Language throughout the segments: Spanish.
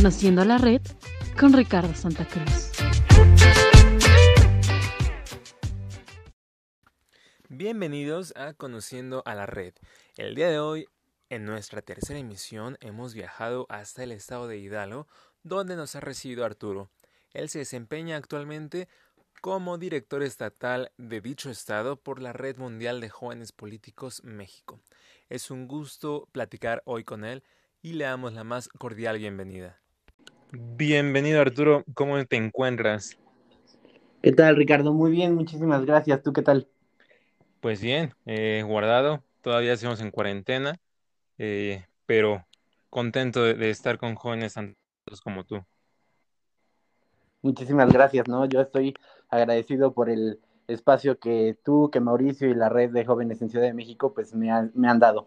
Conociendo la red con Ricardo Santa Cruz. Bienvenidos a Conociendo a la red. El día de hoy, en nuestra tercera emisión, hemos viajado hasta el estado de Hidalgo, donde nos ha recibido Arturo. Él se desempeña actualmente como director estatal de dicho estado por la Red Mundial de Jóvenes Políticos México. Es un gusto platicar hoy con él y le damos la más cordial bienvenida. Bienvenido Arturo, ¿cómo te encuentras? ¿Qué tal Ricardo? Muy bien, muchísimas gracias. ¿Tú qué tal? Pues bien, eh, guardado, todavía seguimos en cuarentena, eh, pero contento de, estar con jóvenes tantos como tú. Muchísimas gracias, ¿no? Yo estoy agradecido por el espacio que tú, que Mauricio y la red de jóvenes en Ciudad de México, pues me, me han dado.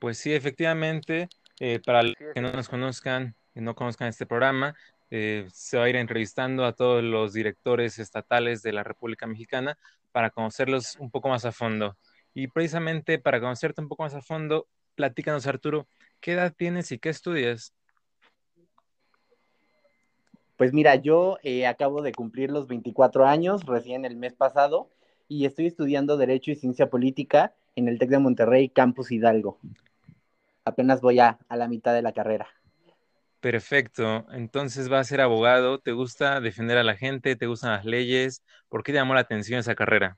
Pues sí, efectivamente, eh, para los que no nos conozcan no conozcan este programa, eh, se va a ir entrevistando a todos los directores estatales de la República Mexicana para conocerlos un poco más a fondo. Y precisamente para conocerte un poco más a fondo, platícanos Arturo, ¿qué edad tienes y qué estudias? Pues mira, yo eh, acabo de cumplir los 24 años, recién el mes pasado, y estoy estudiando Derecho y Ciencia Política en el TEC de Monterrey, Campus Hidalgo. Apenas voy a, a la mitad de la carrera. Perfecto. Entonces vas a ser abogado. ¿Te gusta defender a la gente? ¿Te gustan las leyes? ¿Por qué te llamó la atención esa carrera?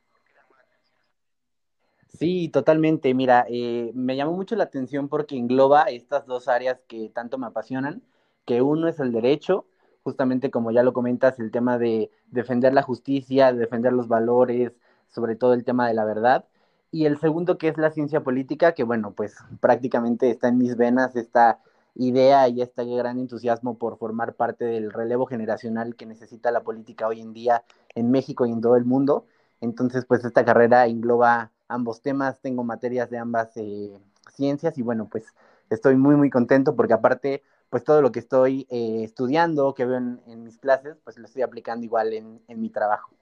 Sí, totalmente. Mira, eh, me llamó mucho la atención porque engloba estas dos áreas que tanto me apasionan, que uno es el derecho justamente como ya lo comentas, el tema de defender la justicia, defender los valores, sobre todo el tema de la verdad. Y el segundo que es la ciencia política, que bueno, pues prácticamente está en mis venas esta idea y este gran entusiasmo por formar parte del relevo generacional que necesita la política hoy en día en México y en todo el mundo. Entonces, pues esta carrera engloba ambos temas, tengo materias de ambas eh, ciencias y bueno, pues estoy muy, muy contento porque aparte pues todo lo que estoy eh, estudiando, que veo en, mis clases, pues lo estoy aplicando igual en, en mi trabajo.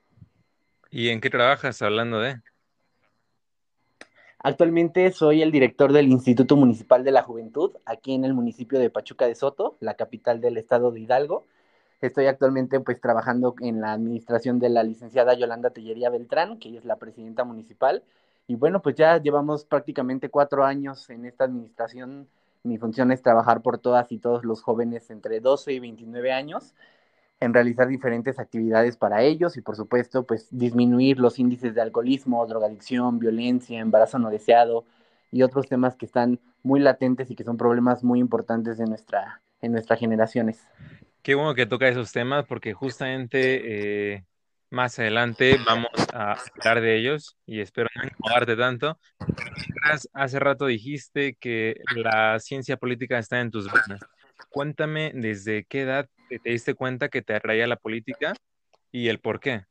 ¿Y en qué trabajas hablando de? Actualmente soy el director del Instituto Municipal de la Juventud, aquí en el municipio de Pachuca de Soto, la capital del estado de Hidalgo. Estoy actualmente pues trabajando en la administración de la licenciada Yolanda Tellería Beltrán, que es la presidenta municipal. Y bueno, pues ya llevamos prácticamente cuatro años en esta administración mi función es trabajar por todas y todos los jóvenes entre 12 y 29 años en realizar diferentes actividades para ellos y por supuesto pues disminuir los índices de alcoholismo, drogadicción, violencia, embarazo no deseado y otros temas que están muy latentes y que son problemas muy importantes de nuestra, en nuestras generaciones. Qué bueno que toca esos temas porque justamente eh, más adelante vamos a hablar de ellos y espero no incomodarte tanto. Hace rato dijiste que la ciencia política está en tus venas. Cuéntame desde qué edad te, diste cuenta que te atraía la política y el por qué.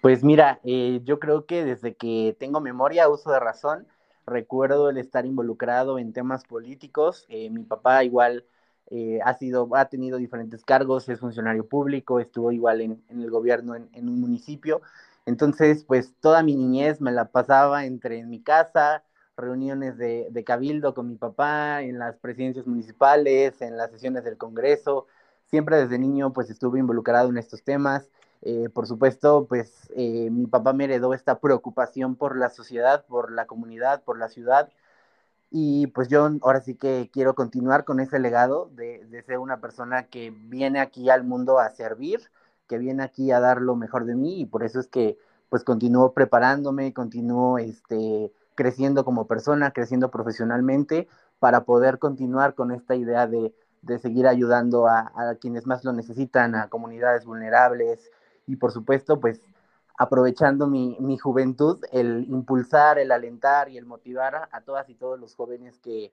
Pues mira, eh, yo creo que desde que tengo memoria, uso de razón, recuerdo el estar involucrado en temas políticos. Eh, mi papá igual eh, ha sido, ha tenido diferentes cargos, es funcionario público, estuvo igual en, el gobierno en, un municipio. Entonces, pues toda mi niñez me la pasaba entre en mi casa, reuniones de, cabildo con mi papá, en las presidencias municipales, en las sesiones del Congreso. Siempre desde niño pues estuve involucrado en estos temas. Eh, por supuesto, pues eh, mi papá me heredó esta preocupación por la sociedad, por la comunidad, por la ciudad y pues yo ahora sí que quiero continuar con ese legado de, ser una persona que viene aquí al mundo a servir, que viene aquí a dar lo mejor de mí y por eso es que pues continúo preparándome, continúo este, creciendo como persona, creciendo profesionalmente para poder continuar con esta idea de, seguir ayudando a, a, quienes más lo necesitan, a comunidades vulnerables y por supuesto pues aprovechando mi, mi, juventud, el impulsar, el alentar y el motivar a, todas y todos los jóvenes que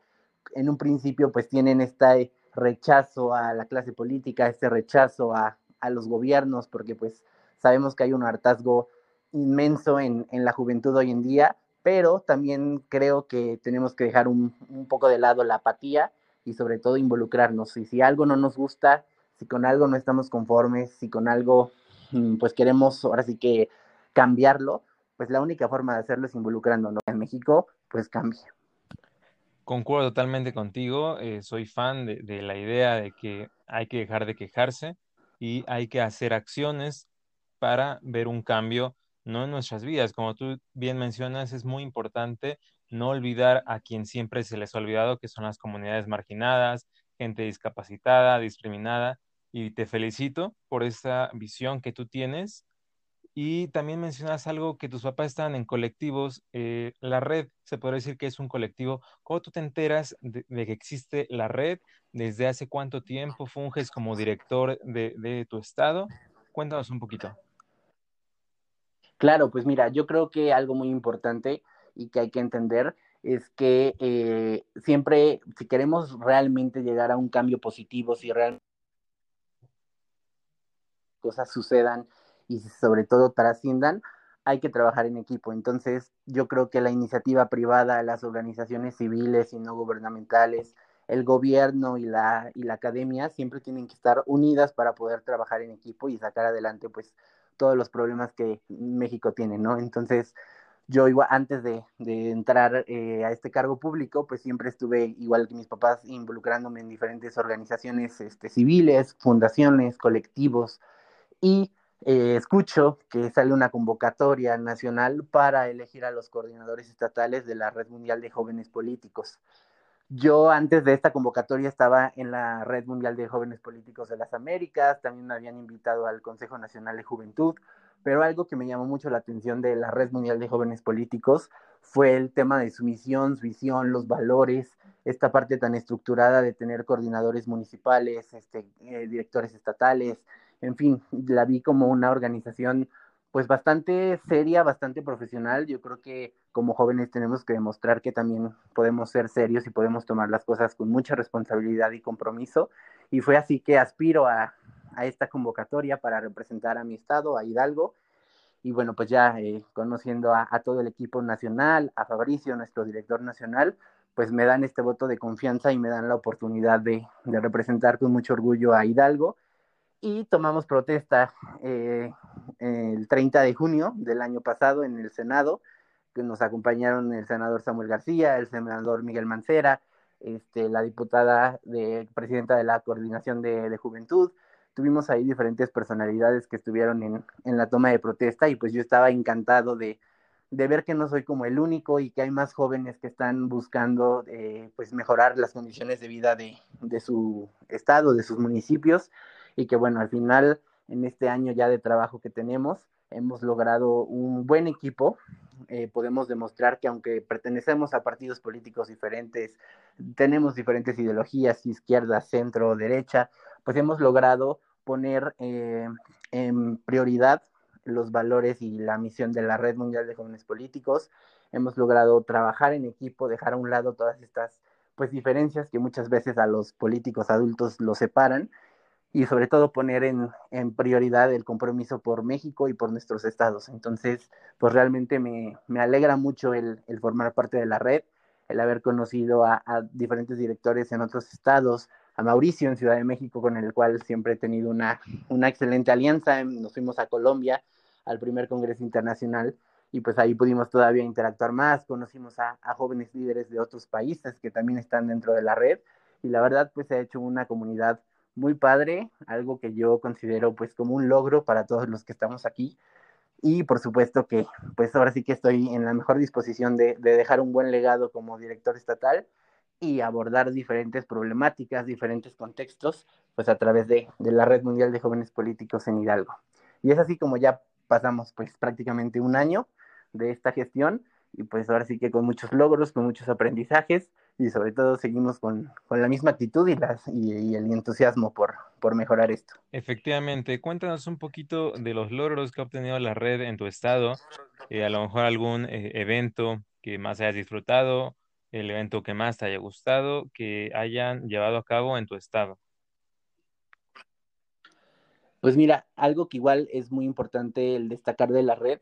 en un principio pues tienen este rechazo a la clase política, este rechazo a, a los gobiernos, porque pues sabemos que hay un hartazgo inmenso en, en, la juventud hoy en día, pero también creo que tenemos que dejar un, un poco de lado la apatía y sobre todo involucrarnos. Y si algo no nos gusta, si con algo no estamos conformes, si con algo Mm, pues queremos ahora sí que cambiarlo, pues la única forma de hacerlo es involucrándonos. En México, pues cambia. concuerdo totalmente contigo. Eh, soy fan de, de la idea de que hay que dejar de quejarse y hay que hacer acciones para ver un cambio, no en nuestras vidas. Como tú bien mencionas, es muy importante no olvidar a quien siempre se les ha olvidado, que son las comunidades marginadas, gente discapacitada, discriminada. Y te felicito por esa visión que tú tienes. Y también mencionas algo que tus papás están en colectivos. Eh, la red, se puede decir que es un colectivo. ¿Cómo tú te enteras de, que existe la red? ¿Desde hace cuánto tiempo funges como director de, de tu estado? Cuéntanos un poquito. Claro, pues mira, yo creo que algo muy importante y que hay que entender es que eh, siempre, si queremos realmente llegar a un cambio positivo, si realmente cosas sucedan y sobre todo trasciendan, hay que trabajar en equipo. Entonces, yo creo que la iniciativa privada, las organizaciones civiles y no gubernamentales, el gobierno y la, y la academia siempre tienen que estar unidas para poder trabajar en equipo y sacar adelante pues todos los problemas que México tiene, ¿no? Entonces, yo igual antes de, entrar eh, a este cargo público, pues siempre estuve, igual que mis papás, involucrándome en diferentes organizaciones este, civiles, fundaciones, colectivos, y eh, escucho que sale una convocatoria nacional para elegir a los coordinadores estatales de la Red Mundial de Jóvenes Políticos. Yo antes de esta convocatoria estaba en la Red Mundial de Jóvenes Políticos de las Américas, también me habían invitado al Consejo Nacional de Juventud, pero algo que me llamó mucho la atención de la Red Mundial de Jóvenes Políticos fue el tema de su misión, su visión, los valores, esta parte tan estructurada de tener coordinadores municipales, este, eh, directores estatales, en fin, la vi como una organización pues bastante seria, bastante profesional. Yo creo que como jóvenes tenemos que demostrar que también podemos ser serios y podemos tomar las cosas con mucha responsabilidad y compromiso. Y fue así que aspiro a, a esta convocatoria para representar a mi estado, a Hidalgo. Y bueno, pues ya eh, conociendo a, todo el equipo nacional, a Fabricio, nuestro director nacional, pues me dan este voto de confianza y me dan la oportunidad de, representar con mucho orgullo a Hidalgo. Y tomamos protesta eh, el 30 de junio del año pasado en el Senado, que nos acompañaron el senador Samuel García, el senador Miguel Mancera, este, la diputada de, presidenta de la Coordinación de, de Juventud, tuvimos ahí diferentes personalidades que estuvieron en, en la toma de protesta y pues yo estaba encantado de, de, ver que no soy como el único y que hay más jóvenes que están buscando eh, pues mejorar las condiciones de vida de, de, su estado, de sus municipios y que bueno, al final en este año ya de trabajo que tenemos hemos logrado un buen equipo. Eh, podemos demostrar que aunque pertenecemos a partidos políticos diferentes, tenemos diferentes ideologías, izquierda, centro, derecha, pues hemos logrado poner eh, en prioridad los valores y la misión de la Red Mundial de Jóvenes Políticos. Hemos logrado trabajar en equipo, dejar a un lado todas estas pues diferencias que muchas veces a los políticos adultos los separan y sobre todo poner en, en, prioridad el compromiso por México y por nuestros estados. Entonces, pues realmente me, me alegra mucho el, el, formar parte de la red, el haber conocido a, diferentes directores en otros estados, a Mauricio en Ciudad de México, con el cual siempre he tenido una, una excelente alianza. Nos fuimos a Colombia al primer Congreso Internacional y pues ahí pudimos todavía interactuar más, conocimos a jóvenes líderes de otros países que también están dentro de la red y la verdad pues se ha hecho una comunidad muy padre, algo que yo considero pues como un logro para todos los que estamos aquí. Y por supuesto que pues ahora sí que estoy en la mejor disposición de, dejar un buen legado como director estatal y abordar diferentes problemáticas, diferentes contextos, pues a través de, de la Red Mundial de Jóvenes Políticos en Hidalgo. Y es así como ya pasamos pues prácticamente un año de esta gestión y pues ahora sí que con muchos logros, con muchos aprendizajes y sobre todo seguimos con, con la misma actitud y, las, y, el entusiasmo por, por mejorar esto. Efectivamente, cuéntanos un poquito de los logros que ha obtenido la red en tu estado, eh, a lo mejor algún eh, evento que más hayas disfrutado, el evento que más te haya gustado, que hayan llevado a cabo en tu estado. Pues mira, algo que igual es muy importante el destacar de la red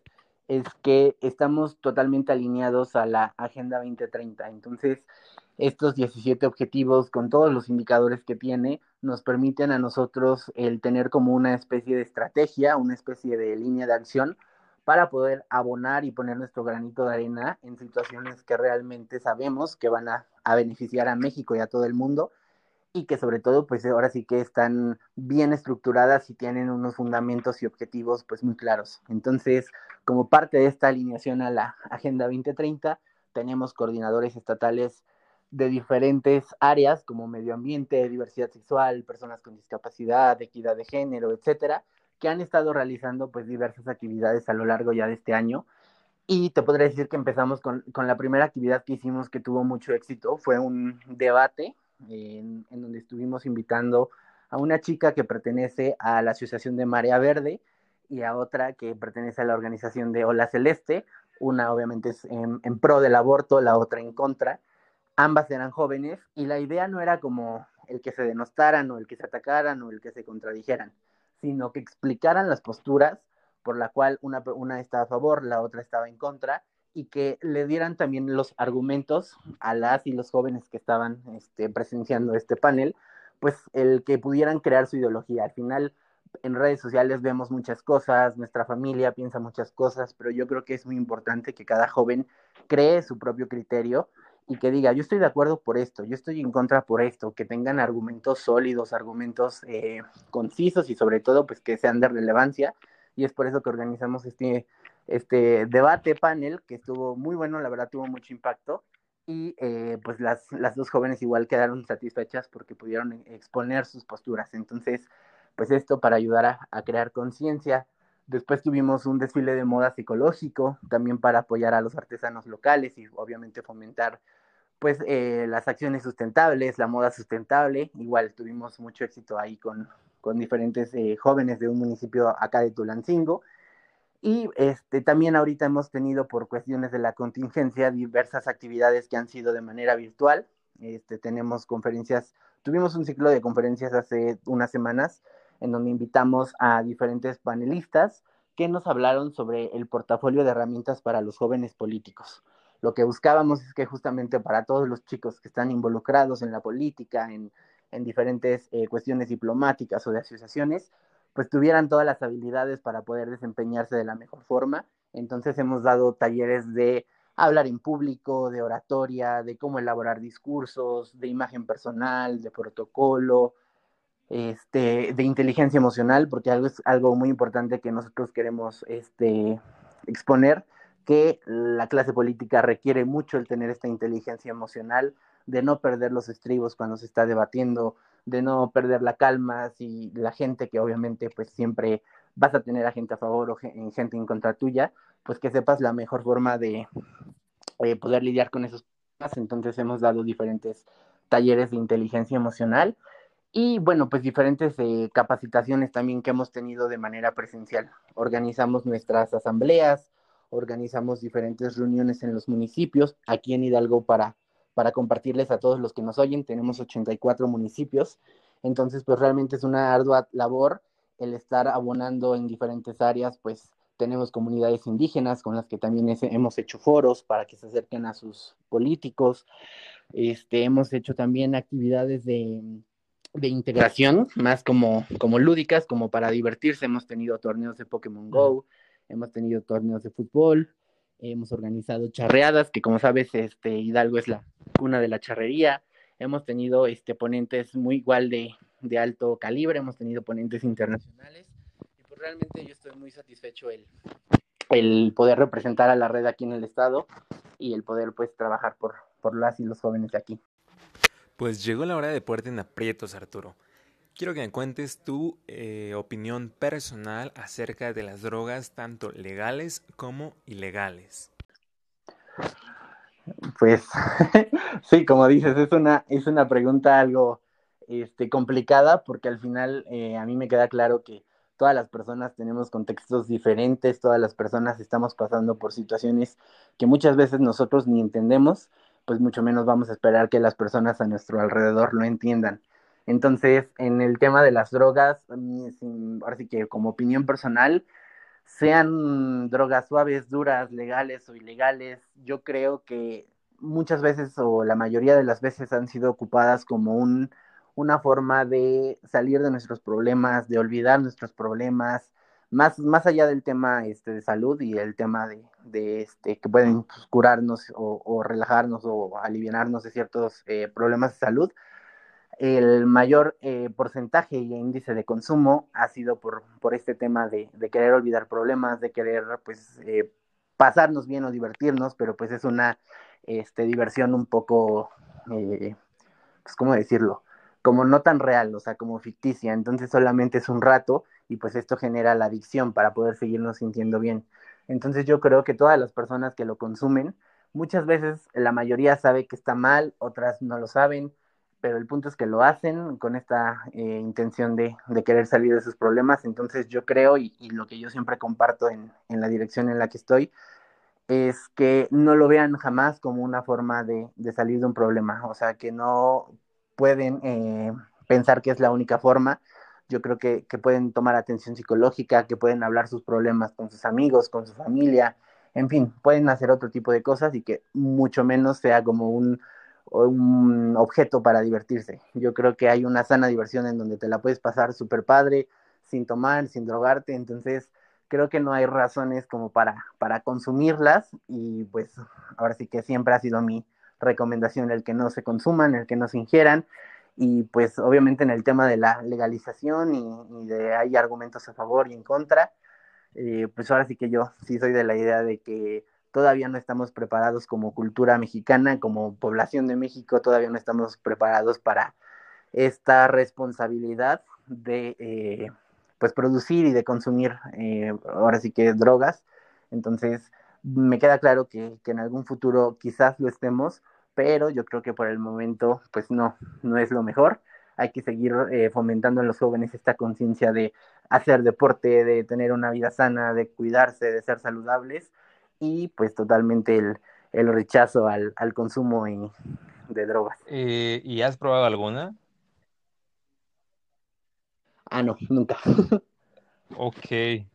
es que estamos totalmente alineados a la Agenda 2030. Entonces, estos 17 objetivos con todos los indicadores que tiene nos permiten a nosotros el tener como una especie de estrategia, una especie de línea de acción para poder abonar y poner nuestro granito de arena en situaciones que realmente sabemos que van a, a beneficiar a México y a todo el mundo y que sobre todo pues ahora sí que están bien estructuradas y tienen unos fundamentos y objetivos pues muy claros. Entonces, como parte de esta alineación a la Agenda 2030, tenemos coordinadores estatales de diferentes áreas como medio ambiente, diversidad sexual, personas con discapacidad, equidad de género, etcétera, que han estado realizando pues diversas actividades a lo largo ya de este año. Y te podría decir que empezamos con, con la primera actividad que hicimos que tuvo mucho éxito, fue un debate en, donde estuvimos invitando a una chica que pertenece a la Asociación de Marea Verde y a otra que pertenece a la organización de Ola Celeste. Una obviamente es en, en, pro del aborto, la otra en contra. Ambas eran jóvenes y la idea no era como el que se denostaran o el que se atacaran o el que se contradijeran, sino que explicaran las posturas por la cual una, una estaba a favor, la otra estaba en contra y que le dieran también los argumentos a las y los jóvenes que estaban este, presenciando este panel, pues el que pudieran crear su ideología. Al final, en redes sociales vemos muchas cosas, nuestra familia piensa muchas cosas, pero yo creo que es muy importante que cada joven cree su propio criterio y que diga, yo estoy de acuerdo por esto, yo estoy en contra por esto, que tengan argumentos sólidos, argumentos eh, concisos y sobre todo pues que sean de relevancia. Y es por eso que organizamos este este debate panel que estuvo muy bueno, la verdad tuvo mucho impacto y eh, pues las, las dos jóvenes igual quedaron satisfechas porque pudieron exponer sus posturas. Entonces, pues esto para ayudar a, a crear conciencia. Después tuvimos un desfile de moda psicológico, también para apoyar a los artesanos locales y obviamente fomentar pues eh, las acciones sustentables, la moda sustentable. Igual tuvimos mucho éxito ahí con, con diferentes eh, jóvenes de un municipio acá de Tulancingo y este, también ahorita hemos tenido por cuestiones de la contingencia diversas actividades que han sido de manera virtual. Este, tenemos conferencias, tuvimos un ciclo de conferencias hace unas semanas en donde invitamos a diferentes panelistas que nos hablaron sobre el portafolio de herramientas para los jóvenes políticos. Lo que buscábamos es que justamente para todos los chicos que están involucrados en la política, en, en diferentes eh, cuestiones diplomáticas o de asociaciones, pues tuvieran todas las habilidades para poder desempeñarse de la mejor forma. Entonces hemos dado talleres de hablar en público, de oratoria, de cómo elaborar discursos, de imagen personal, de protocolo, este, de inteligencia emocional, porque algo es algo muy importante que nosotros queremos este, exponer, que la clase política requiere mucho el tener esta inteligencia emocional, de no perder los estribos cuando se está debatiendo, de no perder la calma, si la gente que obviamente pues siempre vas a tener a gente a favor o gente en contra tuya, pues que sepas la mejor forma de eh, poder lidiar con esos temas. Entonces hemos dado diferentes talleres de inteligencia emocional y bueno, pues diferentes eh, capacitaciones también que hemos tenido de manera presencial. Organizamos nuestras asambleas, organizamos diferentes reuniones en los municipios, aquí en Hidalgo para para compartirles a todos los que nos oyen. Tenemos 84 municipios, entonces pues realmente es una ardua labor el estar abonando en diferentes áreas, pues tenemos comunidades indígenas con las que también hemos hecho foros para que se acerquen a sus políticos. Este, hemos hecho también actividades de, de integración, más como, como lúdicas, como para divertirse. Hemos tenido torneos de Pokémon Go, hemos tenido torneos de fútbol, hemos organizado charreadas, que como sabes, este Hidalgo es la cuna de la charrería. Hemos tenido este, ponentes muy igual de, de alto calibre, hemos tenido ponentes internacionales. Y pues realmente yo estoy muy satisfecho el, el poder representar a la red aquí en el estado y el poder pues trabajar por, por las y los jóvenes de aquí. Pues llegó la hora de ponerte en aprietos, Arturo. Quiero que me cuentes tu eh, opinión personal acerca de las drogas, tanto legales como ilegales. Pues sí, como dices, es una, es una pregunta algo este, complicada porque al final eh, a mí me queda claro que todas las personas tenemos contextos diferentes, todas las personas estamos pasando por situaciones que muchas veces nosotros ni entendemos, pues mucho menos vamos a esperar que las personas a nuestro alrededor lo entiendan. Entonces, en el tema de las drogas, ahora sí que como opinión personal, sean drogas suaves, duras, legales o ilegales, yo creo que muchas veces o la mayoría de las veces han sido ocupadas como un, una forma de salir de nuestros problemas, de olvidar nuestros problemas, más, más allá del tema este, de salud y el tema de, de este, que pueden pues, curarnos o, relajarnos o aliviarnos de ciertos eh, problemas de salud, el mayor eh, porcentaje y índice de consumo ha sido por, por este tema de, de querer olvidar problemas, de querer pues eh, pasarnos bien o divertirnos, pero pues es una este, diversión un poco, pues cómo decirlo, como no tan real, o sea, como ficticia, entonces solamente es un rato y pues esto genera la adicción para poder seguirnos sintiendo bien. Entonces yo creo que todas las personas que lo consumen, muchas veces la mayoría sabe que está mal, otras no lo saben, pero el punto es que lo hacen con esta eh, intención de, querer salir de sus problemas. Entonces yo creo, y, lo que yo siempre comparto en, la dirección en la que estoy, es que no lo vean jamás como una forma de, salir de un problema, o sea, que no pueden eh, pensar que es la única forma, yo creo que, pueden tomar atención psicológica, que pueden hablar sus problemas con sus amigos, con su familia, en fin, pueden hacer otro tipo de cosas y que mucho menos sea como un, un objeto para divertirse. Yo creo que hay una sana diversión en donde te la puedes pasar súper padre, sin tomar, sin drogarte, entonces creo que no hay razones como para, para consumirlas. Y pues ahora sí que siempre ha sido mi recomendación el que no se consuman, el que no se ingieran. Y pues obviamente en el tema de la legalización y, de hay argumentos a favor y en contra, eh, pues ahora sí que yo sí soy de la idea de que todavía no estamos preparados como cultura mexicana, como población de México, todavía no estamos preparados para esta responsabilidad de eh, pues producir y de consumir eh, ahora sí que drogas. Entonces, me queda claro que, en algún futuro quizás lo estemos, pero yo creo que por el momento, pues no, no es lo mejor. Hay que seguir eh, fomentando en los jóvenes esta conciencia de hacer deporte, de tener una vida sana, de cuidarse, de ser saludables y pues totalmente el, el rechazo al, al consumo de drogas. Eh, ¿Y has probado alguna? Ah, no, nunca. ok.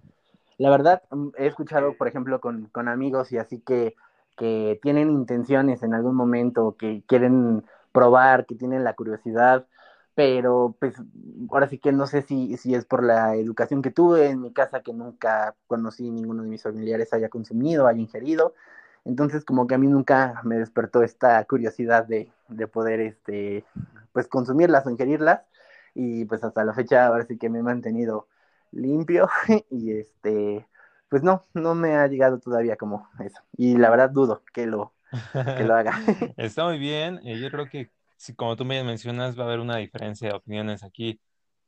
La verdad, mm, he escuchado, por ejemplo, con, con amigos y así que que tienen intenciones en algún momento, que quieren probar, que tienen la curiosidad, pero pues ahora sí que no sé si, si es por la educación que tuve en mi casa, que nunca conocí ninguno de mis familiares haya consumido, haya ingerido, entonces como que a mí nunca me despertó esta curiosidad de, de poder este pues consumirlas o ingerirlas y pues hasta la fecha ahora sí que me he mantenido limpio y este pues no, no me ha llegado todavía como eso. Y la verdad dudo que lo, que lo haga. Está muy bien. Eh, yo creo que, si, como tú me mencionas, va a haber una diferencia de opiniones aquí.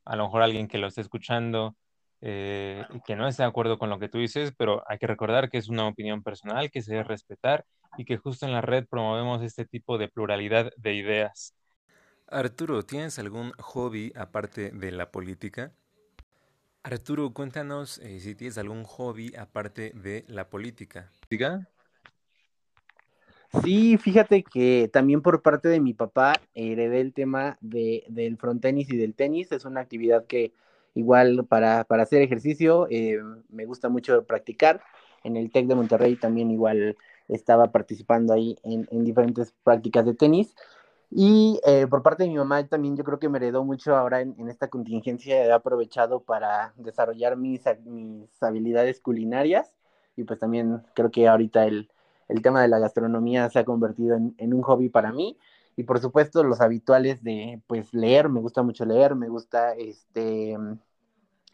A lo mejor alguien que lo esté escuchando eh, y que no esté de acuerdo con lo que tú dices, pero hay que recordar que es una opinión personal que se debe respetar y que justo en la red promovemos este tipo de pluralidad de ideas. Arturo, ¿tienes algún hobby aparte de la política? Arturo, cuéntanos eh, si tienes algún hobby aparte de la política. ¿Diga? Sí, fíjate que también por parte de mi papá heredé el tema de, del frontenis y del tenis. Es una actividad que igual para, para hacer ejercicio eh, me gusta mucho practicar. En el TEC de Monterrey también igual estaba participando ahí en, en diferentes prácticas de tenis. Y eh, por parte de mi mamá también yo creo que me heredó mucho ahora en, esta contingencia, he aprovechado para desarrollar mis, mis habilidades culinarias y pues también creo que ahorita el, el tema de la gastronomía se ha convertido en, un hobby para mí. Y por supuesto los habituales de pues leer, me gusta mucho leer, me gusta este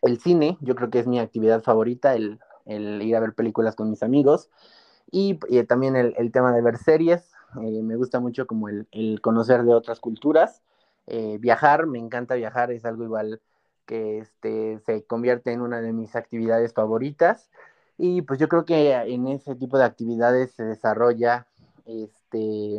el cine, yo creo que es mi actividad favorita, el, el ir a ver películas con mis amigos. Y, también el, el tema de ver series, eh, me gusta mucho como el, conocer de otras culturas, eh, viajar, me encanta viajar, es algo igual que este, se convierte en una de mis actividades favoritas y pues yo creo que en ese tipo de actividades se desarrolla este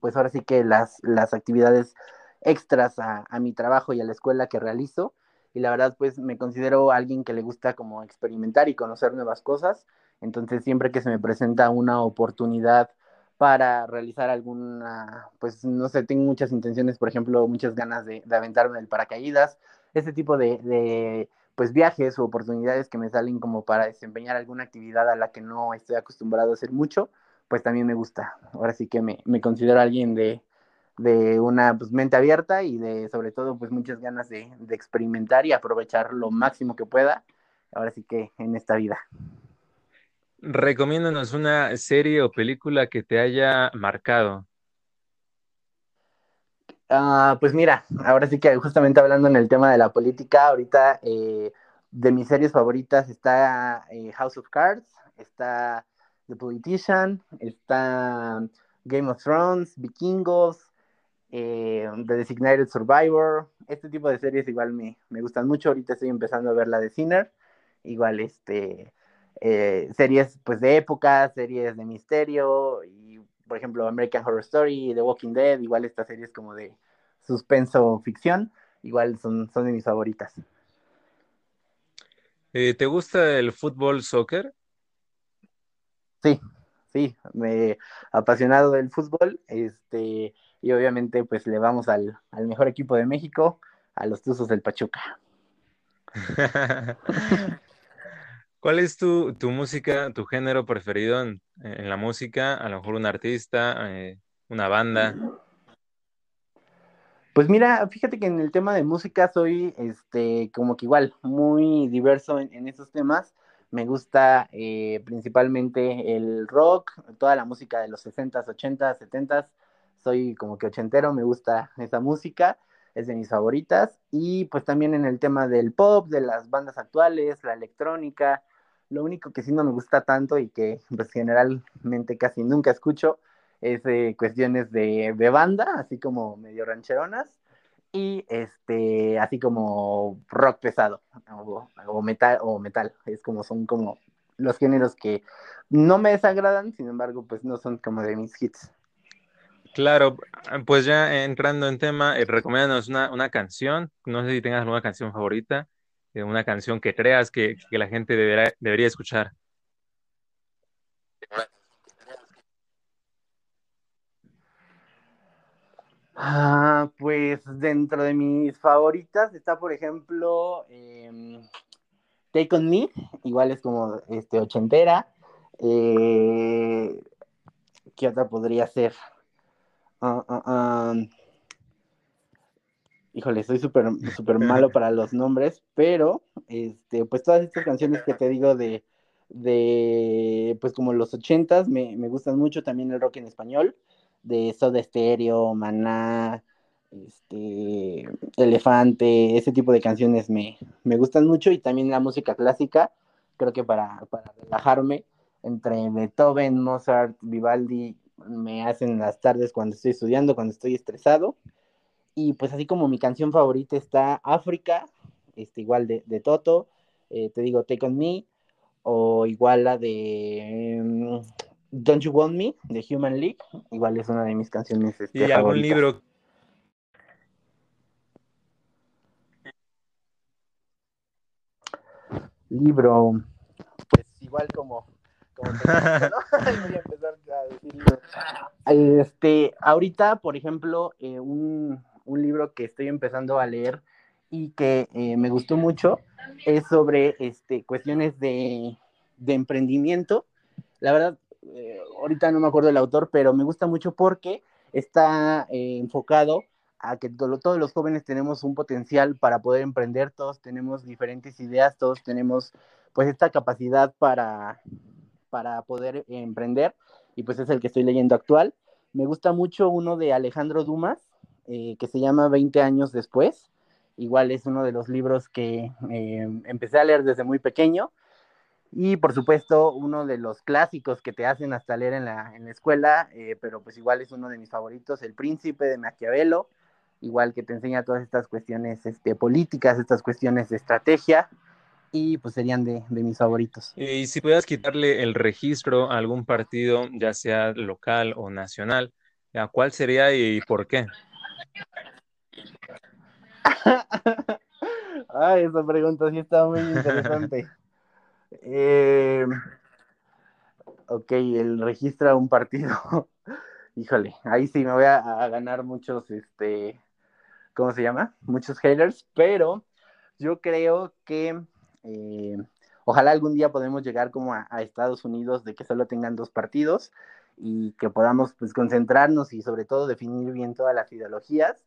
pues ahora sí que las, las actividades extras a, a, mi trabajo y a la escuela que realizo y la verdad pues me considero alguien que le gusta como experimentar y conocer nuevas cosas entonces siempre que se me presenta una oportunidad para realizar alguna, pues no sé, tengo muchas intenciones, por ejemplo, muchas ganas de, de aventarme el paracaídas, ese tipo de, de, pues viajes o oportunidades que me salen como para desempeñar alguna actividad a la que no estoy acostumbrado a hacer mucho, pues también me gusta. Ahora sí que me, me considero alguien de, de una pues, mente abierta y de sobre todo pues muchas ganas de, de experimentar y aprovechar lo máximo que pueda ahora sí que en esta vida. Recomiéndanos una serie o película que te haya marcado. Ah, pues mira, ahora sí que justamente hablando en el tema de la política, ahorita eh, de mis series favoritas está eh, House of Cards, está The Politician, está Game of Thrones, Vikingos, eh, The Designated Survivor, este tipo de series igual me, me, gustan mucho, ahorita estoy empezando a ver la de Sinner, igual este, series pues de época, series de misterio y por ejemplo, American Horror Story, The Walking Dead, igual estas series como de suspenso ficción, igual son, son de mis favoritas. Eh, ¿Te gusta el fútbol soccer? Sí, sí, me apasionado del fútbol, este, y obviamente pues le vamos al, al mejor equipo de México, a los Tuzos del Pachuca. ¿Cuál es tu, tu, música, tu género preferido en, la música? A lo mejor un artista, eh, una banda. Pues mira, fíjate que en el tema de música soy, este, como que igual, muy diverso en, en esos temas. Me gusta eh, principalmente el rock, toda la música de los 60s, 80s, 70s. Soy como que ochentero, me gusta esa música es de mis favoritas. Y pues también en el tema del pop, de las bandas actuales, la electrónica, lo único que sí no me gusta tanto y que pues generalmente casi nunca escucho es eh, cuestiones de, de, banda, así como medio rancheronas, y este, así como rock pesado, o, o, metal, o metal, es como son como los géneros que no me desagradan, sin embargo, pues no son como de mis hits. Claro, pues ya entrando en tema, eh, recomiéndanos una, canción, no sé si tengas alguna canción favorita, una canción que creas que, la gente debería escuchar. Ah, pues dentro de mis favoritas está, por ejemplo, eh, Take On Me, igual es como este, ochentera. Eh, ¿Qué otra podría ser? Uh, uh, um, híjole, soy súper super malo para los nombres, pero este, pues todas estas canciones que te digo de, de pues como los ochentas, me, me gustan mucho también el rock en español de Soda Stereo, Maná, este, Elefante, ese tipo de canciones me, me, gustan mucho y también la música clásica, creo que para, para relajarme, entre Beethoven, Mozart, Vivaldi, me hacen las tardes cuando estoy estudiando, cuando estoy estresado. Y pues así como mi canción favorita está África, este, igual de, de Toto, eh, te digo Take On Me, o igual la de... Um, Don't You Want Me de Human League, igual es una de mis canciones. Este, ¿Y algún libro? Libro, pues igual como, como te gusta, ¿no? voy a empezar a decir Este, ahorita, por ejemplo, eh, un, un, libro que estoy empezando a leer y que eh, me gustó mucho es sobre este, cuestiones de, de emprendimiento. La verdad, eh, ahorita no me acuerdo el autor, pero me gusta mucho porque está enfocado a que to todos los jóvenes tenemos un potencial para poder emprender, todos tenemos diferentes ideas, todos tenemos pues esta capacidad para, para poder emprender y pues es el que estoy leyendo actual. Me gusta mucho uno de Alejandro Dumas eh, que se llama 20 años después. Igual es uno de los libros que eh, empecé a leer desde muy pequeño y por supuesto, uno de los clásicos que te hacen hasta leer en la, en la escuela, eh, pero pues igual es uno de mis favoritos, El Príncipe de Maquiavelo, igual que te enseña todas estas cuestiones este, políticas, estas cuestiones de estrategia, y pues serían de, de mis favoritos. Y si puedas quitarle el registro a algún partido, ya sea local o nacional, ¿a cuál sería y por qué? Ay, esa pregunta sí está muy interesante. Eh, ok, él registra un partido. Híjole, ahí sí me voy a, a, ganar muchos, este, ¿cómo se llama? Muchos haters, pero yo creo que eh, ojalá algún día podamos llegar como a, a, Estados Unidos de que solo tengan dos partidos y que podamos pues concentrarnos y sobre todo definir bien todas las ideologías.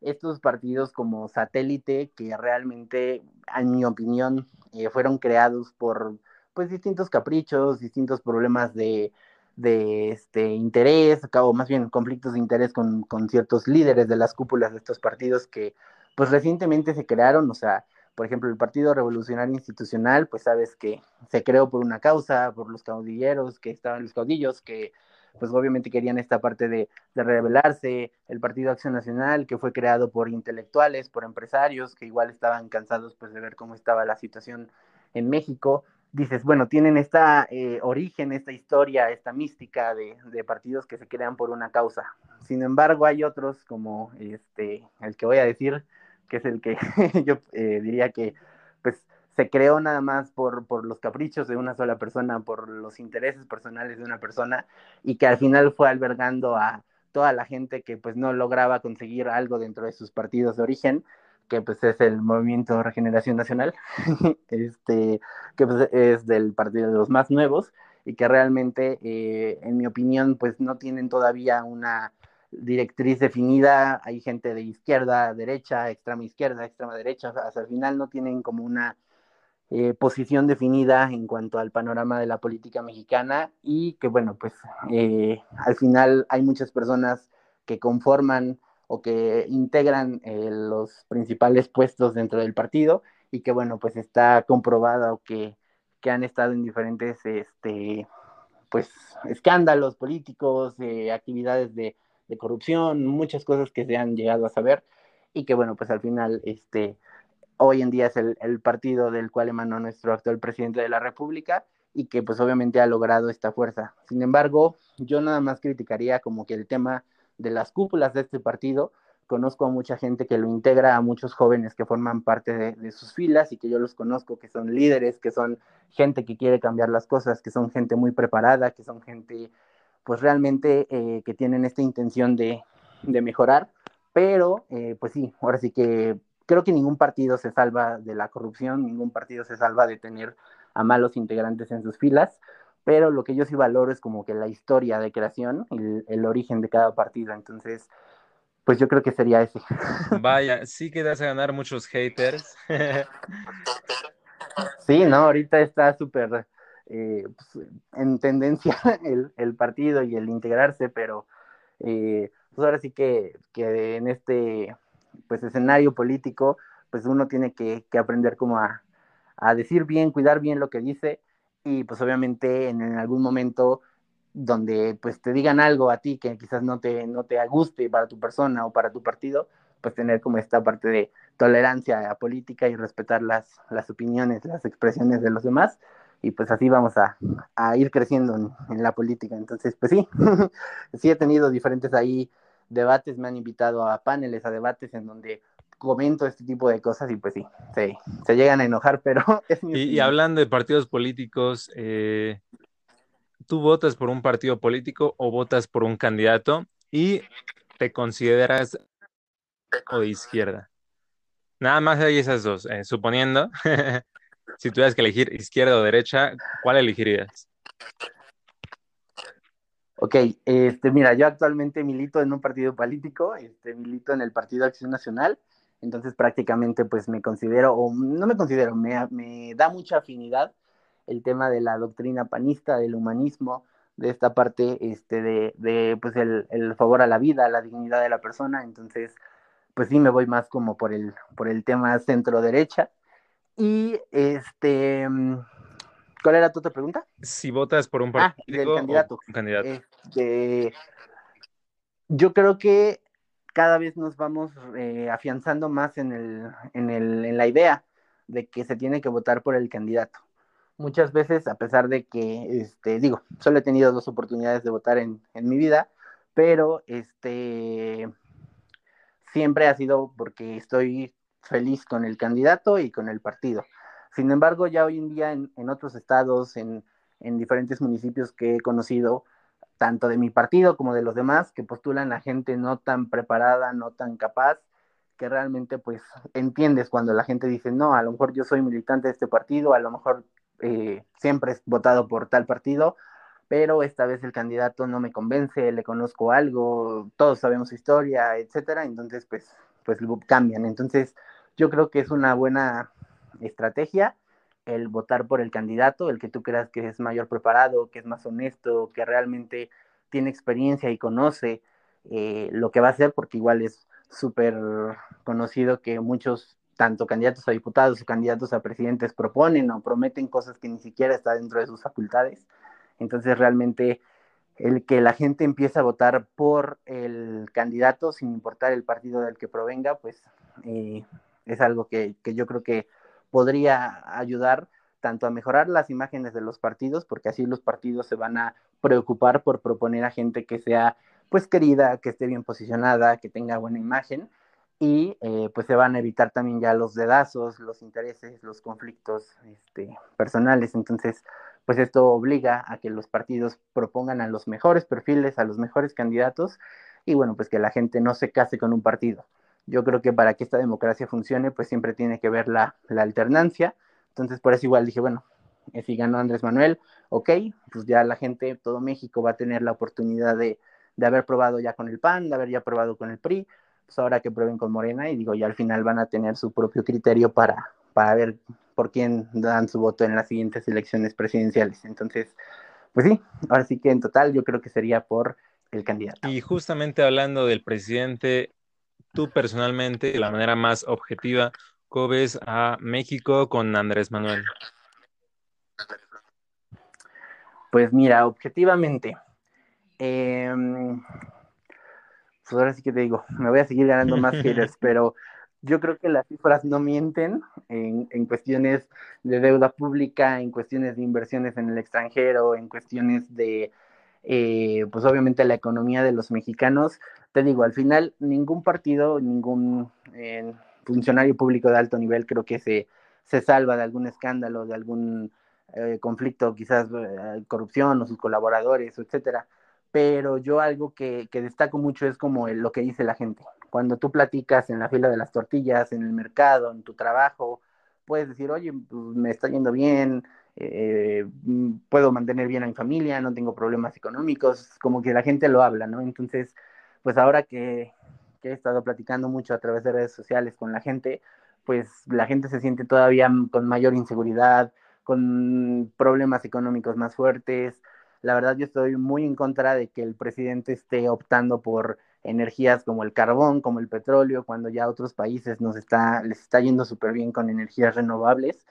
Estos partidos como satélite que realmente, en mi opinión, eh, fueron creados por pues distintos caprichos, distintos problemas de, de este interés, o más bien conflictos de interés con, con, ciertos líderes de las cúpulas de estos partidos que pues recientemente se crearon, o sea, por ejemplo, el Partido Revolucionario Institucional, pues sabes que se creó por una causa, por los caudilleros que estaban, los caudillos que pues obviamente querían esta parte de, de rebelarse, el Partido Acción Nacional, que fue creado por intelectuales, por empresarios, que igual estaban cansados pues de ver cómo estaba la situación en México, dices, bueno, tienen esta eh, origen, esta historia, esta mística de, de, partidos que se crean por una causa. Sin embargo, hay otros como este, el que voy a decir, que es el que yo eh, diría que pues se creó nada más por, por los caprichos de una sola persona, por los intereses personales de una persona, y que al final fue albergando a toda la gente que pues no lograba conseguir algo dentro de sus partidos de origen, que pues es el Movimiento Regeneración Nacional, este, que pues es del partido de los más nuevos, y que realmente, eh, en mi opinión, pues no tienen todavía una directriz definida, hay gente de izquierda, derecha, extrema izquierda, extrema derecha, hasta el final no tienen como una eh, posición definida en cuanto al panorama de la política mexicana y que bueno, pues eh, al final hay muchas personas que conforman o que integran eh, los principales puestos dentro del partido y que bueno, pues está comprobado que, que han estado en diferentes este, pues, escándalos políticos, actividades de, de corrupción, muchas cosas que se han llegado a saber y que bueno, pues al final este, hoy en día es el, partido del cual emanó nuestro actual presidente de la República y que pues obviamente ha logrado esta fuerza. Sin embargo, yo nada más criticaría como que el tema de las cúpulas de este partido, conozco a mucha gente que lo integra, a muchos jóvenes que forman parte de sus filas y que yo los conozco, que son líderes, que son gente que quiere cambiar las cosas, que son gente muy preparada, que son gente pues realmente eh, que tienen esta intención de, de mejorar, pero eh, pues sí, ahora sí que creo que ningún partido se salva de la corrupción, ningún partido se salva de tener a malos integrantes en sus filas, pero lo que yo sí valoro es como que la historia de creación, el, el origen de cada partido, entonces, pues yo creo que sería ese. Vaya, sí que das a ganar muchos haters. sí, no, ahorita está súper eh, pues, en tendencia el, el, partido y el integrarse, pero eh, pues ahora sí que, que en este pues escenario político, pues uno tiene que, que aprender como a, a, decir bien, cuidar bien lo que dice y pues obviamente en, en, algún momento donde pues te digan algo a ti que quizás no te, no te guste para tu persona o para tu partido, pues tener como esta parte de tolerancia política y respetar las, las opiniones, las expresiones de los demás y pues así vamos a, a ir creciendo en, en, la política. Entonces, pues sí, sí he tenido diferentes ahí debates, me han invitado a paneles, a debates en donde comento este tipo de cosas y pues sí, se, se llegan a enojar, pero... Es mi y, y, hablando de partidos políticos, eh, ¿tú votas por un partido político o votas por un candidato y te consideras o de izquierda? Nada más hay esas dos, eh, suponiendo si tuvieras que elegir izquierda o derecha, ¿cuál elegirías? Ok, este, mira, yo actualmente milito en un partido político, este, milito en el Partido Acción Nacional, entonces prácticamente pues me considero, o no me considero, me, da mucha afinidad el tema de la doctrina panista, del humanismo, de esta parte este, de, pues el, favor a la vida, a la dignidad de la persona, entonces pues sí me voy más como por el, por el tema centro-derecha, y este, mm, ¿cuál era tu otra pregunta? Si votas por un partido ah, del candidato. Un candidato. Este, yo creo que cada vez nos vamos eh, afianzando más en, el, en, el, en la idea de que se tiene que votar por el candidato. Muchas veces, a pesar de que, este, digo, solo he tenido dos oportunidades de votar en, en mi vida, pero este, siempre ha sido porque estoy feliz con el candidato y con el partido. Sin embargo, ya hoy en día en, en otros estados, en, en, diferentes municipios que he conocido, tanto de mi partido como de los demás, que postulan a gente no tan preparada, no tan capaz, que realmente pues entiendes cuando la gente dice, no, a lo mejor yo soy militante de este partido, a lo mejor eh, siempre he votado por tal partido, pero esta vez el candidato no me convence, le conozco algo, todos sabemos su historia, etcétera, entonces pues pues cambian. Entonces, yo creo que es una buena estrategia el votar por el candidato, el que tú creas que es mayor preparado, que es más honesto, que realmente tiene experiencia y conoce eh, lo que va a hacer, porque igual es súper conocido que muchos, tanto candidatos a diputados o candidatos a presidentes, proponen o prometen cosas que ni siquiera está dentro de sus facultades. Entonces, realmente el que la gente empiece a votar por el candidato sin importar el partido del que provenga, pues eh, es algo que, yo creo que podría ayudar tanto a mejorar las imágenes de los partidos, porque así los partidos se van a preocupar por proponer a gente que sea pues querida, que esté bien posicionada, que tenga buena imagen, y eh, pues se van a evitar también ya los dedazos, los intereses, los conflictos este, personales. Entonces, pues esto obliga a que los partidos propongan a los mejores perfiles, a los mejores candidatos y bueno, pues que la gente no se case con un partido. Yo creo que para que esta democracia funcione, pues siempre tiene que ver la, alternancia. Entonces, por eso igual dije, bueno, eh, si ganó Andrés Manuel, ok, pues ya la gente, todo México va a tener la oportunidad de, de haber probado ya con el PAN, de haber ya probado con el PRI, pues ahora que prueben con Morena y digo, ya al final van a tener su propio criterio para, para ver por quién dan su voto en las siguientes elecciones presidenciales. Entonces, pues sí, ahora sí que en total yo creo que sería por el candidato. Y justamente hablando del presidente, tú personalmente, de la manera más objetiva, ¿cómo ves a México con Andrés Manuel? Pues mira, objetivamente, em, pues ahora sí que te digo, me voy a seguir ganando más haters, pero yo creo que las cifras no mienten en, en, cuestiones de deuda pública, en cuestiones de inversiones en el extranjero, en cuestiones de, eh, pues obviamente la economía de los mexicanos. Te digo, al final ningún partido, ningún eh, funcionario público de alto nivel creo que se, se salva de algún escándalo, de algún eh, conflicto, quizás corrupción o sus colaboradores, etcétera. Pero yo algo que, que destaco mucho es como lo que dice la gente cuando tú platicas en la fila de las tortillas, en el mercado, en tu trabajo, puedes decir, oye, pues, me está yendo bien, eh, mm, puedo mantener bien a mi familia, no tengo problemas económicos, como que la gente lo habla, ¿no? Entonces, pues ahora que, que he estado platicando mucho a través de redes sociales con la gente, pues la gente se siente todavía con mayor inseguridad, con problemas económicos más fuertes. La verdad, yo estoy muy en contra de que el presidente esté optando por energías como el carbón, como el petróleo, cuando ya otros países nos está, les está yendo súper bien con energías renovables.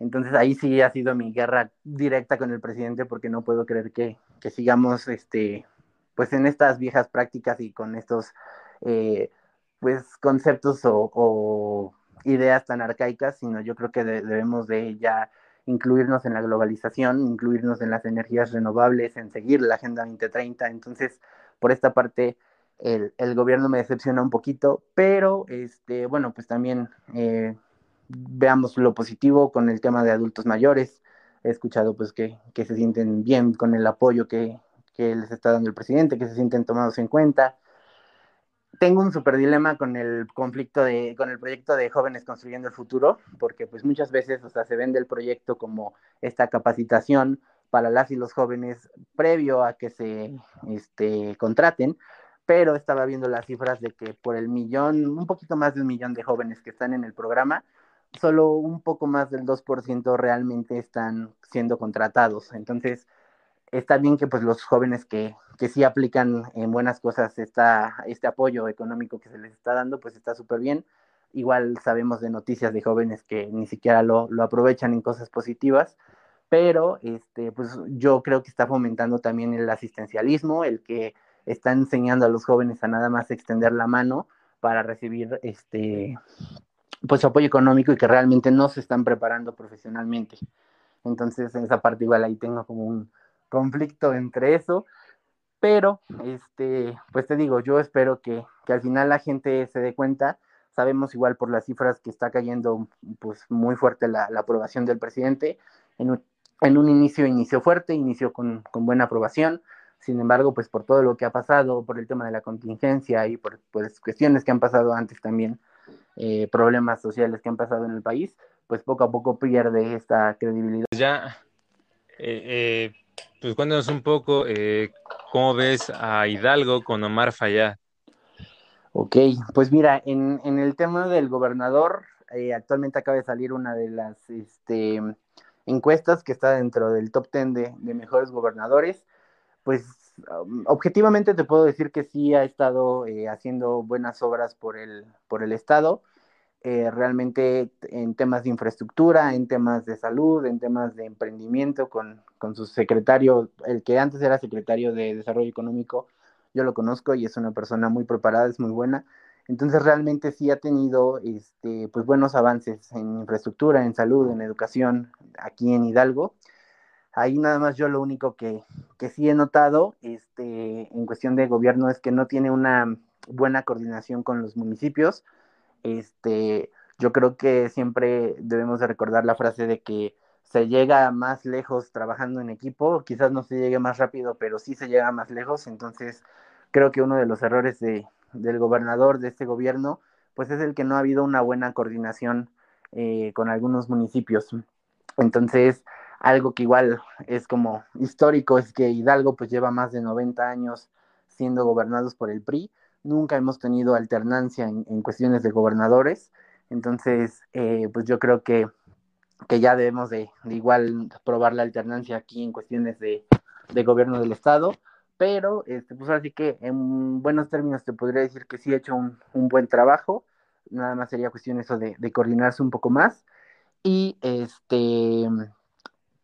Entonces ahí sí ha sido mi guerra directa con el presidente porque no puedo creer que, que sigamos este, pues en estas viejas prácticas y con estos eh, pues conceptos o, ideas tan arcaicas, sino yo creo que debemos de ya incluirnos en la globalización, incluirnos en las energías renovables, en seguir la Agenda 2030. Entonces, por esta parte, el, gobierno me decepciona un poquito, pero este, bueno, pues también eh, veamos lo positivo con el tema de adultos mayores. He escuchado pues que, se sienten bien con el apoyo que, les está dando el presidente, que se sienten tomados en cuenta. Tengo un super dilema con el conflicto de, con el proyecto de jóvenes construyendo el futuro, porque pues muchas veces, o sea, se vende el proyecto como esta capacitación para las y los jóvenes previo a que se este, contraten, pero estaba viendo las cifras de que por el millón, un poquito más de un millón de jóvenes que están en el programa, solo un poco más del 2% realmente están siendo contratados. Entonces, está bien que pues los jóvenes que, que sí aplican en buenas cosas esta, este apoyo económico que se les está dando, pues está súper bien. Igual sabemos de noticias de jóvenes que ni siquiera lo, lo aprovechan en cosas positivas, pero este, pues yo creo que está fomentando también el asistencialismo, el que está enseñando a los jóvenes a nada más extender la mano para recibir este pues apoyo económico y que realmente no se están preparando profesionalmente. Entonces, en esa parte igual ahí tengo como un conflicto entre eso, pero este, pues te digo, yo espero que, que al final la gente se dé cuenta. Sabemos igual por las cifras que está cayendo pues muy fuerte la, la aprobación del presidente. En un, en un inicio inició fuerte, inició con, con buena aprobación, sin embargo, pues por todo lo que ha pasado, por el tema de la contingencia y por pues, cuestiones que han pasado antes también, eh, problemas sociales que han pasado en el país, pues poco a poco pierde esta credibilidad. Ya, eh, eh, pues cuéntanos un poco cómo ves a Hidalgo con Omar Fayad. Ok, pues mira, en, en el tema del gobernador, eh, actualmente acaba de salir una de las este, encuestas que está dentro del top 10 de, de mejores gobernadores. Pues objetivamente te puedo decir que sí ha estado eh, haciendo buenas obras por el, por el Estado. Eh, realmente en temas de infraestructura, en temas de salud, en temas de emprendimiento, con, con su secretario, el que antes era secretario de Desarrollo Económico, yo lo conozco y es una persona muy preparada, es muy buena. Entonces realmente sí ha tenido este, pues buenos avances en infraestructura, en salud, en educación aquí en Hidalgo. Ahí nada más yo lo único que, que sí he notado este, en cuestión de gobierno es que no tiene una buena coordinación con los municipios. Este, yo creo que siempre debemos de recordar la frase de que se llega más lejos trabajando en equipo, quizás no se llegue más rápido, pero sí se llega más lejos, entonces creo que uno de los errores de, del gobernador de este gobierno, pues es el que no ha habido una buena coordinación eh, con algunos municipios. Entonces, algo que igual es como histórico es que Hidalgo pues lleva más de 90 años siendo gobernados por el PRI, nunca hemos tenido alternancia en, en cuestiones de gobernadores, entonces eh, pues yo creo que, que ya debemos de, de, igual probar la alternancia aquí en cuestiones de, de gobierno del Estado. Pero este, pues así que en buenos términos te podría decir que sí he hecho un, un buen trabajo, nada más sería cuestión eso de, de, coordinarse un poco más. Y este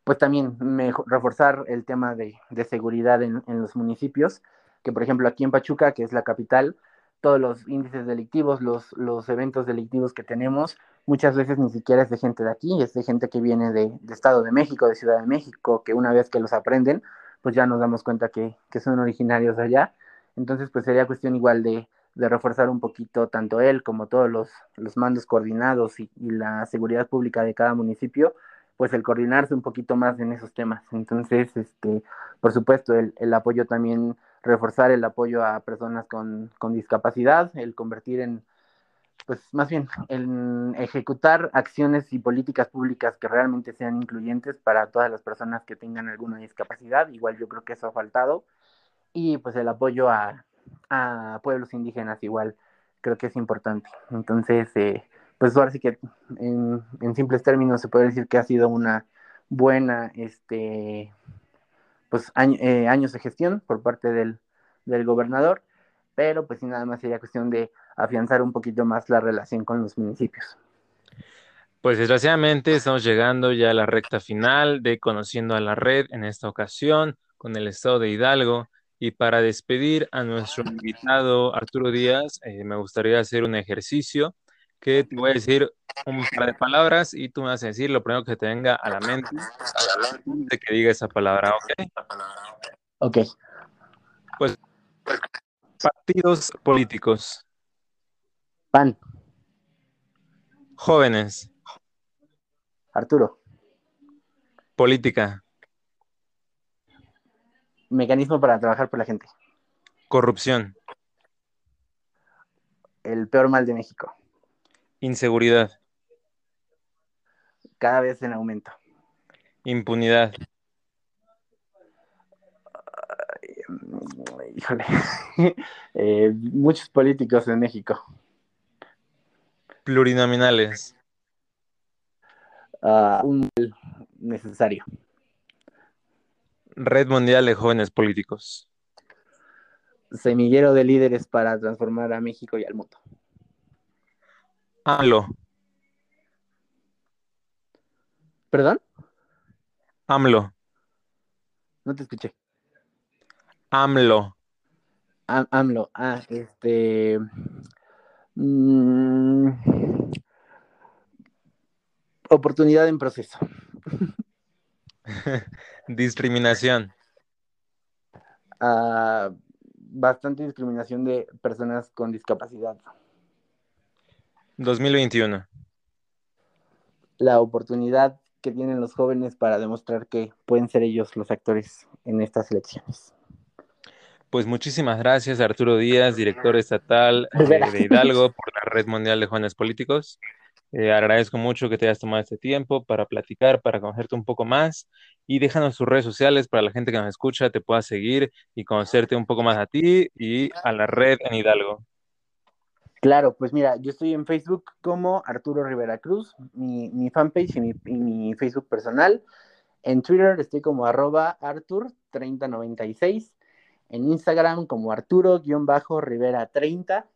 pues también mejor, reforzar el tema de, de seguridad en, en, los municipios, que por ejemplo aquí en Pachuca, que es la capital, todos los índices delictivos, los, los eventos delictivos que tenemos, muchas veces ni siquiera es de gente de aquí, es de gente que viene de, de Estado de México, de Ciudad de México, que una vez que los aprenden, pues ya nos damos cuenta que, que son originarios allá. Entonces, pues sería cuestión igual de, de, reforzar un poquito tanto él como todos los, los mandos coordinados y, y, la seguridad pública de cada municipio, pues el coordinarse un poquito más en esos temas. Entonces, este, por supuesto, el, el apoyo también, reforzar el apoyo a personas con, con discapacidad, el convertir en, pues más bien en ejecutar acciones y políticas públicas que realmente sean incluyentes para todas las personas que tengan alguna discapacidad. Igual yo creo que eso ha faltado. Y pues el apoyo a, a pueblos indígenas igual creo que es importante. Entonces, eh, pues ahora sí que en, simples términos se puede decir que ha sido una buena, este, pues eh, años de gestión por parte del, del gobernador, pero pues sí nada más sería cuestión de afianzar un poquito más la relación con los municipios. Pues desgraciadamente estamos llegando ya a la recta final de Conociendo a la Red en esta ocasión con el estado de Hidalgo. Y para despedir a nuestro invitado Arturo Díaz, eh, me gustaría hacer un ejercicio que te voy a decir un par de palabras y tú me vas a decir lo primero que te venga a la mente de que diga esa palabra, ¿ok? Ok. Pues partidos políticos. PAN. Jóvenes. Arturo. Política. Mecanismo para trabajar por la gente. Corrupción. El peor mal de México. Inseguridad. Cada vez en aumento. Impunidad. Híjole. eh, muchos políticos en México. Plurinominales. Uh, un necesario. Red Mundial de Jóvenes Políticos. Semillero de líderes para transformar a México y al mundo. AMLO. ¿Perdón? AMLO. No te escuché. AMLO. Am AMLO. Ah, este. Mm... Oportunidad en proceso. Discriminación. Uh, bastante discriminación de personas con discapacidad. 2021. La oportunidad que tienen los jóvenes para demostrar que pueden ser ellos los actores en estas elecciones. Pues muchísimas gracias Arturo Díaz, director estatal eh, de Hidalgo por la Red Mundial de Jóvenes Políticos. Eh, agradezco mucho que te hayas tomado este tiempo para platicar, para conocerte un poco más y déjanos tus redes sociales para la gente que nos escucha, te pueda seguir y conocerte un poco más a ti y a la red en Hidalgo. Claro, pues mira, yo estoy en Facebook como Arturo Rivera Cruz, mi, fanpage y mi, Facebook personal. En Twitter estoy como arroba Artur3096. En Instagram como Arturo-Rivera30.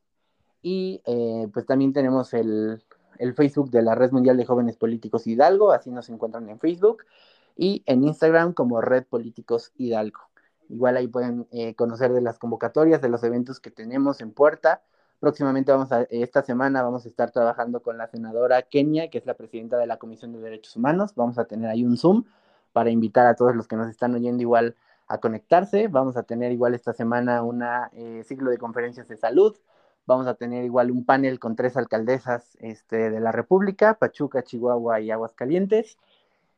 Y eh, pues también tenemos el, el, Facebook de la Red Mundial de Jóvenes Políticos Hidalgo, así nos encuentran en Facebook. Y en Instagram como Red Políticos Hidalgo. Igual ahí pueden eh, conocer de las convocatorias, de los eventos que tenemos en puerta Próximamente vamos a, esta semana vamos a estar trabajando con la senadora Kenia, que es la presidenta de la Comisión de Derechos Humanos. Vamos a tener ahí un Zoom para invitar a todos los que nos están oyendo igual a conectarse. Vamos a tener igual esta semana un eh, ciclo de conferencias de salud. Vamos a tener igual un panel con tres alcaldesas este, de la República, Pachuca, Chihuahua y Aguascalientes.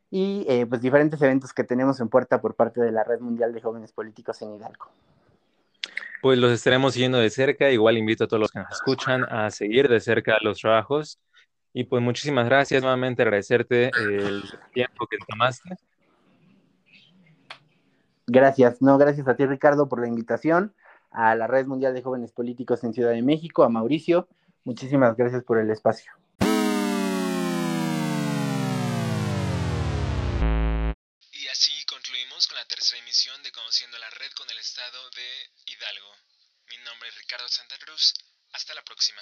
Y eh, pues diferentes eventos que tenemos en puerta por parte de la Red Mundial de Jóvenes Políticos en Hidalgo pues los estaremos siguiendo de cerca. Igual invito a todos los que nos escuchan a seguir de cerca los trabajos. Y pues muchísimas gracias nuevamente, agradecerte el tiempo que tomaste. Gracias, no, gracias a ti Ricardo por la invitación, a la Red Mundial de Jóvenes Políticos en Ciudad de México, a Mauricio, muchísimas gracias por el espacio. Y así concluimos con la tercera emisión de Conociendo la Red con el Estado de Mi nombre es Ricardo Santa Cruz. Hasta la próxima.